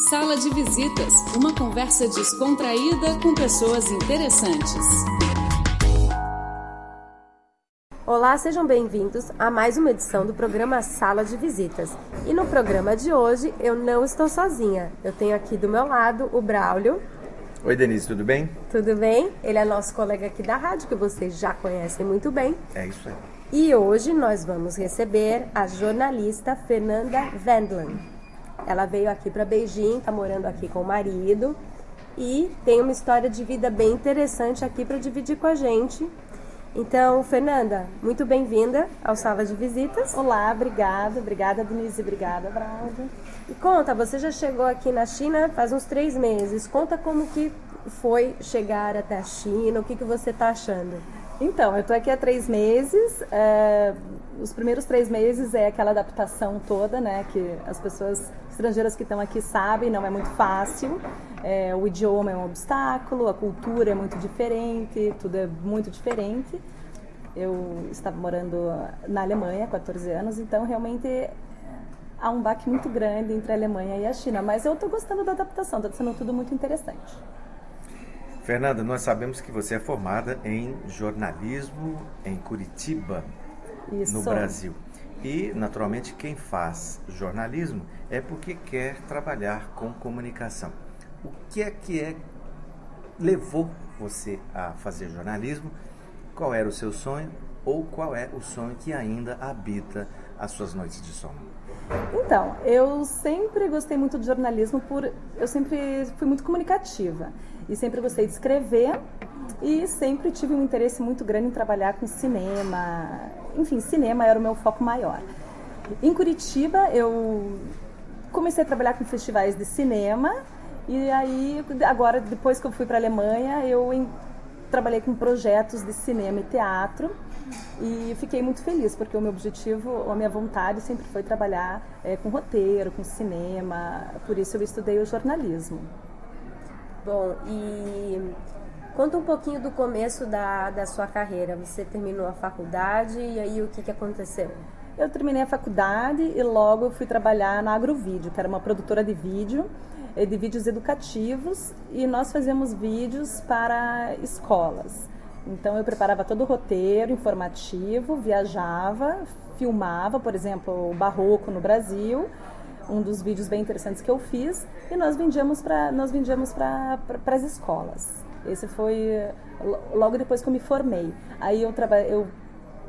Sala de Visitas uma conversa descontraída com pessoas interessantes. Olá, sejam bem-vindos a mais uma edição do programa Sala de Visitas. E no programa de hoje eu não estou sozinha. Eu tenho aqui do meu lado o Braulio. Oi, Denise, tudo bem? Tudo bem? Ele é nosso colega aqui da rádio, que vocês já conhecem muito bem. É isso aí. E hoje nós vamos receber a jornalista Fernanda Wendland. Ela veio aqui para Beijing, está morando aqui com o marido e tem uma história de vida bem interessante aqui para dividir com a gente. Então, Fernanda, muito bem-vinda ao Sala de Visitas. Olá, obrigada, obrigada Denise, obrigada Braulio. E conta, você já chegou aqui na China faz uns três meses. Conta como que foi chegar até a China, o que, que você está achando? Então, eu estou aqui há três meses. É, os primeiros três meses é aquela adaptação toda, né? Que as pessoas estrangeiras que estão aqui sabem, não é muito fácil. É, o idioma é um obstáculo, a cultura é muito diferente, tudo é muito diferente. Eu estava morando na Alemanha há 14 anos, então realmente há um baque muito grande entre a Alemanha e a China. Mas eu estou gostando da adaptação, está sendo tudo muito interessante. Fernanda, nós sabemos que você é formada em jornalismo em Curitiba, Isso. no Brasil. E, naturalmente, quem faz jornalismo é porque quer trabalhar com comunicação. O que é que é levou você a fazer jornalismo? Qual era o seu sonho ou qual é o sonho que ainda habita as suas noites de sono? Então, eu sempre gostei muito de jornalismo por eu sempre fui muito comunicativa e sempre gostei de escrever e sempre tive um interesse muito grande em trabalhar com cinema. Enfim, cinema era o meu foco maior. Em Curitiba, eu comecei a trabalhar com festivais de cinema e aí agora depois que eu fui para a Alemanha, eu em, trabalhei com projetos de cinema e teatro e fiquei muito feliz porque o meu objetivo, a minha vontade sempre foi trabalhar é, com roteiro, com cinema. Por isso eu estudei o jornalismo. Bom, e conta um pouquinho do começo da, da sua carreira. Você terminou a faculdade e aí o que, que aconteceu? Eu terminei a faculdade e logo fui trabalhar na Agrovídeo, que era uma produtora de vídeo, eh, de vídeos educativos, e nós fazíamos vídeos para escolas. Então eu preparava todo o roteiro informativo, viajava, filmava, por exemplo, o barroco no Brasil, um dos vídeos bem interessantes que eu fiz, e nós vendíamos para nós vendíamos para as escolas. Esse foi logo depois que eu me formei. Aí eu trabalhei eu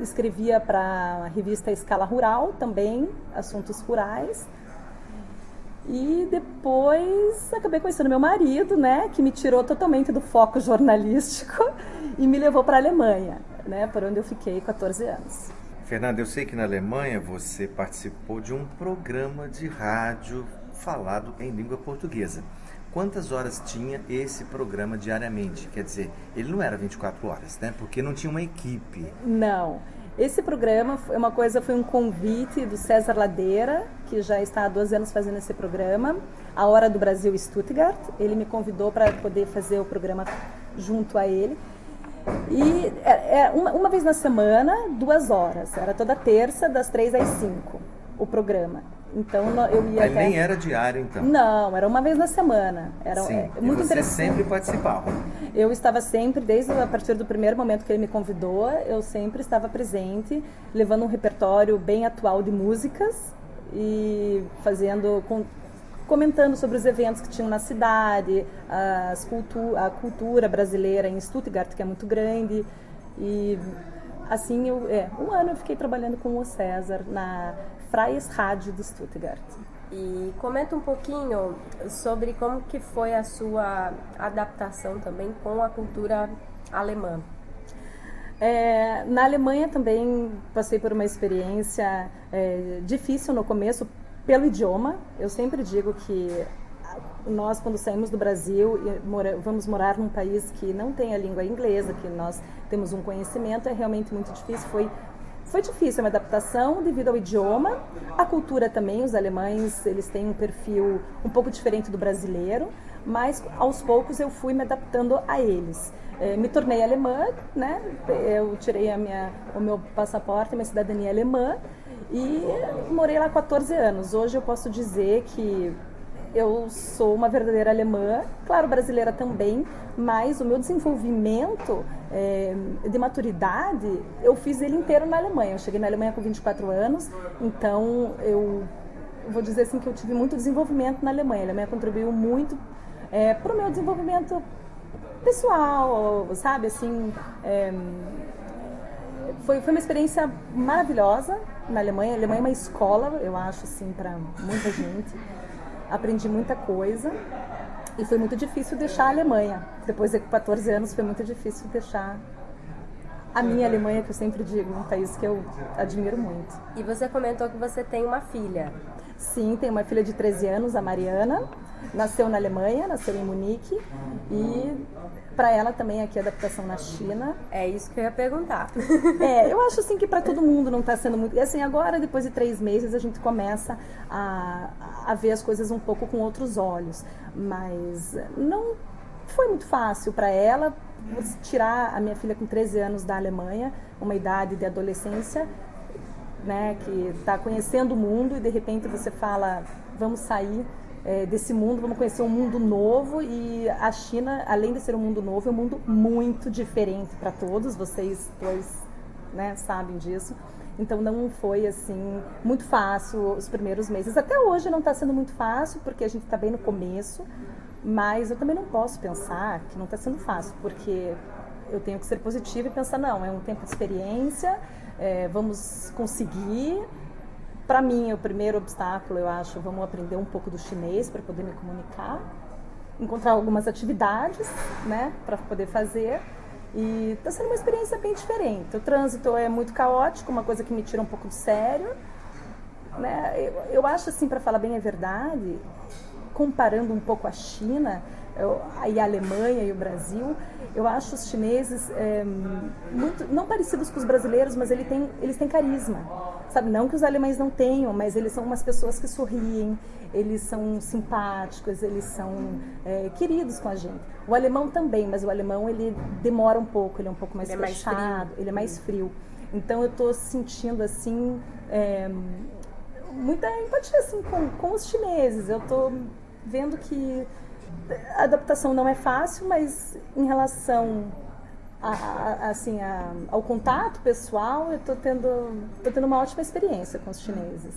escrevia para a revista Escala Rural também, assuntos rurais. E depois acabei conhecendo meu marido, né, que me tirou totalmente do foco jornalístico e me levou para a Alemanha, né, por onde eu fiquei 14 anos. Fernanda, eu sei que na Alemanha você participou de um programa de rádio falado em língua portuguesa. Quantas horas tinha esse programa diariamente? Quer dizer, ele não era 24 horas, né? Porque não tinha uma equipe. Não. Esse programa foi uma coisa, foi um convite do César Ladeira, que já está há 12 anos fazendo esse programa, A Hora do Brasil Stuttgart. Ele me convidou para poder fazer o programa junto a ele. E é, é uma, uma, vez na semana, duas horas. Era toda terça, das três às cinco, o programa. Então eu ia. Ele até... nem era diário, então? Não, era uma vez na semana. Era Sim, é, muito e você sempre participava? Eu estava sempre, desde a partir do primeiro momento que ele me convidou, eu sempre estava presente, levando um repertório bem atual de músicas e fazendo. Com, comentando sobre os eventos que tinham na cidade, as cultu a cultura brasileira em Stuttgart, que é muito grande. E assim, eu, é, um ano eu fiquei trabalhando com o César na Freies Rádio de Stuttgart. E comenta um pouquinho sobre como que foi a sua adaptação também com a cultura alemã. É, na Alemanha também passei por uma experiência é, difícil no começo pelo idioma. Eu sempre digo que nós, quando saímos do Brasil e vamos morar num país que não tem a língua inglesa, que nós temos um conhecimento, é realmente muito difícil. Foi, foi difícil a adaptação devido ao idioma, a cultura também. Os alemães eles têm um perfil um pouco diferente do brasileiro, mas aos poucos eu fui me adaptando a eles. É, me tornei alemã, né? Eu tirei a minha, o meu passaporte, minha cidadania alemã e morei lá 14 anos. Hoje eu posso dizer que eu sou uma verdadeira alemã, claro, brasileira também, mas o meu desenvolvimento é, de maturidade, eu fiz ele inteiro na Alemanha. Eu cheguei na Alemanha com 24 anos, então eu vou dizer assim que eu tive muito desenvolvimento na Alemanha. A Alemanha contribuiu muito é, para o meu desenvolvimento pessoal, sabe? Assim, é, foi, foi uma experiência maravilhosa na Alemanha. A Alemanha é uma escola, eu acho, assim, para muita gente. Aprendi muita coisa. E foi muito difícil deixar a Alemanha. Depois de 14 anos, foi muito difícil deixar a minha Alemanha, que eu sempre digo, um país que eu admiro muito. E você comentou que você tem uma filha. Sim, tenho uma filha de 13 anos, a Mariana. Nasceu na Alemanha, nasceu em Munique. E para ela também aqui a adaptação na China. É isso que eu ia perguntar. é, eu acho assim que para todo mundo não está sendo muito. E assim, agora, depois de três meses, a gente começa a, a ver as coisas um pouco com outros olhos. Mas não foi muito fácil para ela tirar a minha filha com 13 anos da Alemanha, uma idade de adolescência, né, que está conhecendo o mundo e de repente você fala, vamos sair é, desse mundo, vamos conhecer um mundo novo e a China, além de ser um mundo novo, é um mundo muito diferente para todos, vocês dois né, sabem disso. Então não foi assim muito fácil os primeiros meses. Até hoje não está sendo muito fácil porque a gente está bem no começo, mas eu também não posso pensar que não está sendo fácil porque eu tenho que ser positiva e pensar não, é um tempo de experiência é, vamos conseguir. Para mim, o primeiro obstáculo, eu acho, vamos aprender um pouco do chinês para poder me comunicar, encontrar algumas atividades, né, para poder fazer. E está sendo uma experiência bem diferente. O trânsito é muito caótico, uma coisa que me tira um pouco do sério. Né? Eu, eu acho, assim, para falar bem a verdade, comparando um pouco a China, eu, e a Alemanha e o Brasil, eu acho os chineses é, muito, não parecidos com os brasileiros, mas ele tem, eles têm carisma. Sabe, não que os alemães não tenham, mas eles são umas pessoas que sorriem, eles são simpáticos, eles são é, queridos com a gente. O alemão também, mas o alemão ele demora um pouco, ele é um pouco mais ele fechado, é mais ele é mais frio. Então eu estou sentindo assim é, muita empatia assim, com, com os chineses. Eu estou vendo que a adaptação não é fácil, mas em relação a, a, assim, a, ao contato pessoal, eu estou tendo, tô tendo uma ótima experiência com os chineses.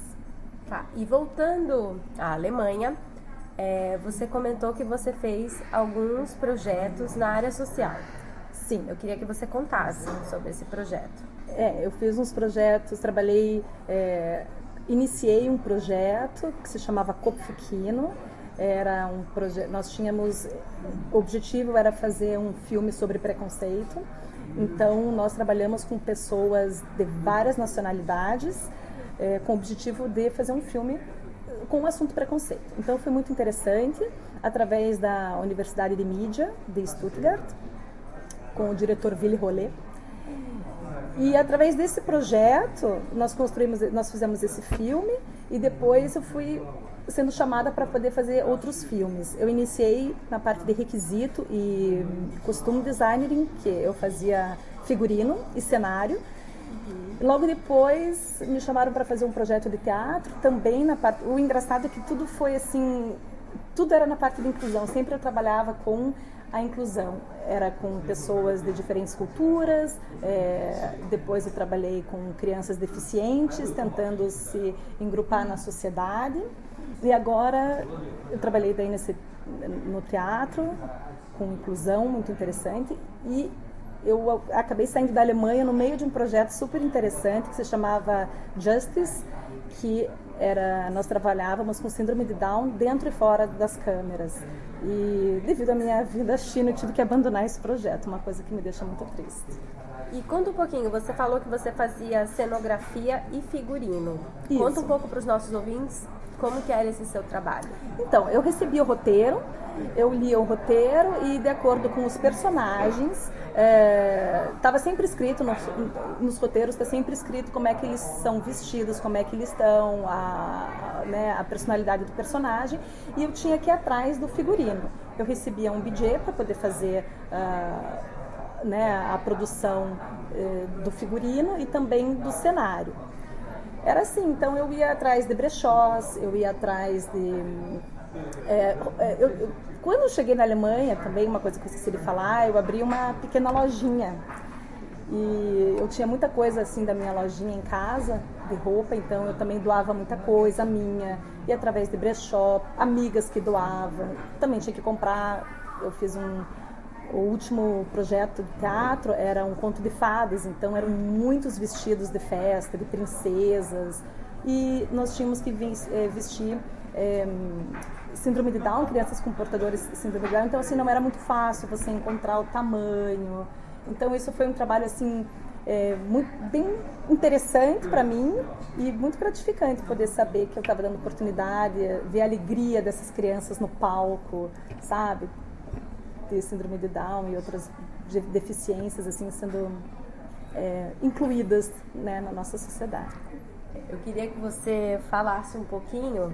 Tá. E voltando à Alemanha, é, você comentou que você fez alguns projetos na área social. Sim, eu queria que você contasse sobre esse projeto. É, eu fiz uns projetos, trabalhei, é, iniciei um projeto que se chamava Kopfkino, era um projeto, nós tínhamos, o objetivo era fazer um filme sobre preconceito. Então nós trabalhamos com pessoas de várias nacionalidades, é, com o objetivo de fazer um filme com o assunto preconceito. Então foi muito interessante, através da Universidade de Mídia de Stuttgart, com o diretor Willy Rollet. E através desse projeto nós construímos, nós fizemos esse filme e depois eu fui sendo chamada para poder fazer outros filmes. Eu iniciei na parte de requisito e costume designing, que eu fazia figurino e cenário. Logo depois me chamaram para fazer um projeto de teatro, também na parte. O engraçado é que tudo foi assim, tudo era na parte de inclusão. Sempre eu trabalhava com a inclusão. Era com pessoas de diferentes culturas, é, depois eu trabalhei com crianças deficientes, tentando se engrupar na sociedade. E agora eu trabalhei daí nesse, no teatro, com inclusão muito interessante, e eu acabei saindo da Alemanha no meio de um projeto super interessante que se chamava Justice, que era nós trabalhávamos com síndrome de Down dentro e fora das câmeras. E devido à minha vida China, eu tive que abandonar esse projeto, uma coisa que me deixa muito triste. E conta um pouquinho, você falou que você fazia cenografia e figurino. Isso. Conta um pouco para os nossos ouvintes como que era esse seu trabalho? Então, eu recebi o roteiro, eu lia o roteiro e de acordo com os personagens, estava é, sempre escrito nos, nos roteiros, está sempre escrito como é que eles são vestidos, como é que eles estão, a, né, a personalidade do personagem, e eu tinha que ir atrás do figurino. Eu recebia um budget para poder fazer uh, né, a produção uh, do figurino e também do cenário. Era assim, então eu ia atrás de brechós, eu ia atrás de É, é, eu, eu, quando eu cheguei na Alemanha, também uma coisa que eu esqueci de falar, eu abri uma pequena lojinha. E eu tinha muita coisa assim da minha lojinha em casa, de roupa, então eu também doava muita coisa minha, e através de brechó, amigas que doavam, também tinha que comprar. Eu fiz um, o último projeto de teatro era um conto de fadas, então eram muitos vestidos de festa, de princesas, e nós tínhamos que eh, vestir é, síndrome de Down, crianças com portadores de síndrome de Down, então assim não era muito fácil você encontrar o tamanho. Então isso foi um trabalho assim é, muito bem interessante para mim e muito gratificante poder saber que eu estava dando oportunidade, ver a alegria dessas crianças no palco, sabe? Ter síndrome de Down e outras deficiências assim sendo é, incluídas né, na nossa sociedade. Eu queria que você falasse um pouquinho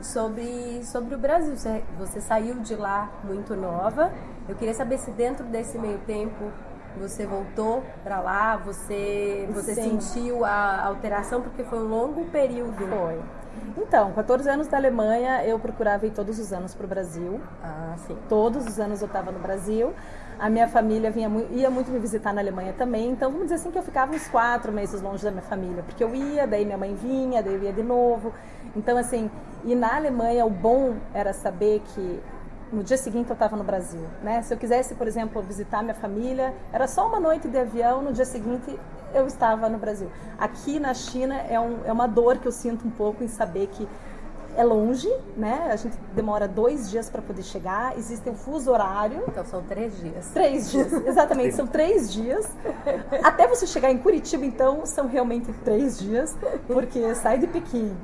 sobre, sobre o Brasil. Você, você saiu de lá muito nova. Eu queria saber se dentro desse meio tempo você voltou para lá, você, você sentiu a alteração, porque foi um longo período. Foi. Então, 14 anos da Alemanha, eu procurava ir todos os anos para o Brasil. Ah, sim. Todos os anos eu estava no Brasil. A minha família vinha, ia muito me visitar na Alemanha também. Então, vamos dizer assim que eu ficava uns quatro meses longe da minha família. Porque eu ia, daí minha mãe vinha, daí eu ia de novo. Então, assim, e na Alemanha o bom era saber que no dia seguinte eu estava no Brasil, né? Se eu quisesse, por exemplo, visitar minha família, era só uma noite de avião, no dia seguinte eu estava no Brasil. Aqui na China é, um, é uma dor que eu sinto um pouco em saber que é longe, né? A gente demora dois dias para poder chegar. Existe um fuso horário. Então são três dias. Três dias, exatamente. são três dias. Até você chegar em Curitiba, então, são realmente três dias, porque sai de Pequim,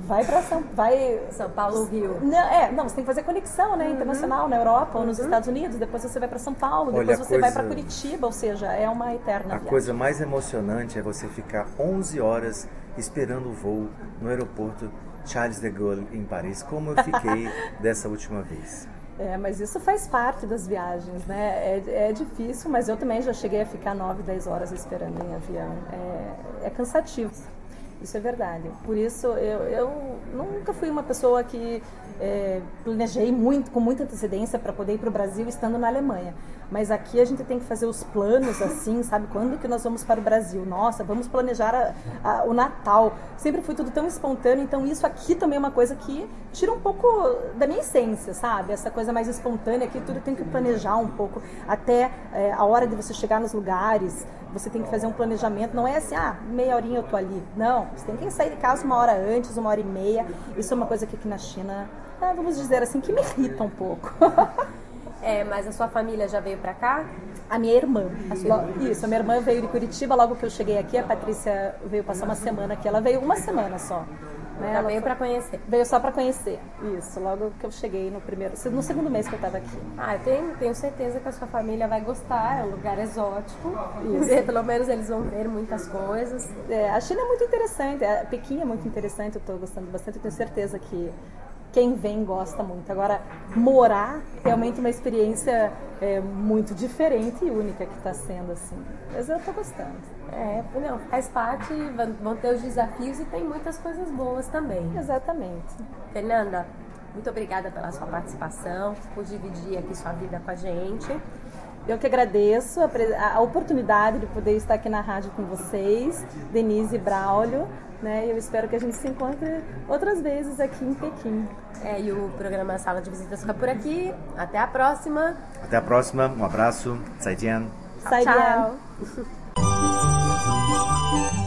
vai para São, vai São Paulo, Rio. Não, é, não, você tem que fazer conexão, né, uhum. internacional na Europa uhum. ou nos uhum. Estados Unidos. Depois você vai para São Paulo, Olha, depois você coisa... vai para Curitiba, ou seja, é uma eterna. A viagem. coisa mais emocionante é você ficar 11 horas esperando o voo no aeroporto Charles de Gaulle em Paris, como eu fiquei dessa última vez. É, mas isso faz parte das viagens, né? É, é, difícil, mas eu também já cheguei a ficar 9, 10 horas esperando em avião. É, é cansativo. Isso é verdade. Por isso, eu, eu nunca fui uma pessoa que é, planejei muito, com muita antecedência para poder ir para o Brasil estando na Alemanha. Mas aqui a gente tem que fazer os planos assim, sabe? Quando que nós vamos para o Brasil? Nossa, vamos planejar a, a, o Natal. Sempre foi tudo tão espontâneo, então isso aqui também é uma coisa que tira um pouco da minha essência, sabe? Essa coisa mais espontânea que tudo tem que planejar um pouco. Até é, a hora de você chegar nos lugares, você tem que fazer um planejamento. Não é assim, ah, meia horinha eu tô ali. Não, você tem que sair de casa uma hora antes, uma hora e meia. Isso é uma coisa que aqui na China é, vamos dizer assim, que me irrita um pouco. é, mas a sua família já veio para cá? A minha irmã. A Isso, a minha irmã veio de Curitiba logo que eu cheguei aqui. A Patrícia veio passar uma semana aqui. Ela veio uma semana só. Né? Ela veio para conhecer. Veio só para conhecer. Isso, logo que eu cheguei no primeiro, no segundo mês que eu estava aqui. Ah, eu tenho, tenho certeza que a sua família vai gostar. É um lugar exótico. Isso. E, pelo menos eles vão ver muitas coisas. É, a China é muito interessante. A Pequim é muito interessante. Eu estou gostando bastante. Eu tenho certeza que quem vem gosta muito. Agora, morar realmente uma experiência é, muito diferente e única que está sendo assim. Mas eu estou gostando. É, não, faz parte, vão ter os desafios e tem muitas coisas boas também. Exatamente. Fernanda, muito obrigada pela sua participação, por dividir aqui sua vida com a gente. Eu que agradeço a, a oportunidade de poder estar aqui na rádio com vocês, Denise Braulio, né? Eu espero que a gente se encontre outras vezes aqui em Pequim. É, e o programa Sala de Visitas fica por aqui. Até a próxima. Até a próxima. Um abraço. Zaijian. Tchau.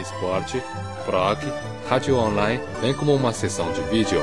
esporte, rock, rádio online, bem como uma sessão de vídeo.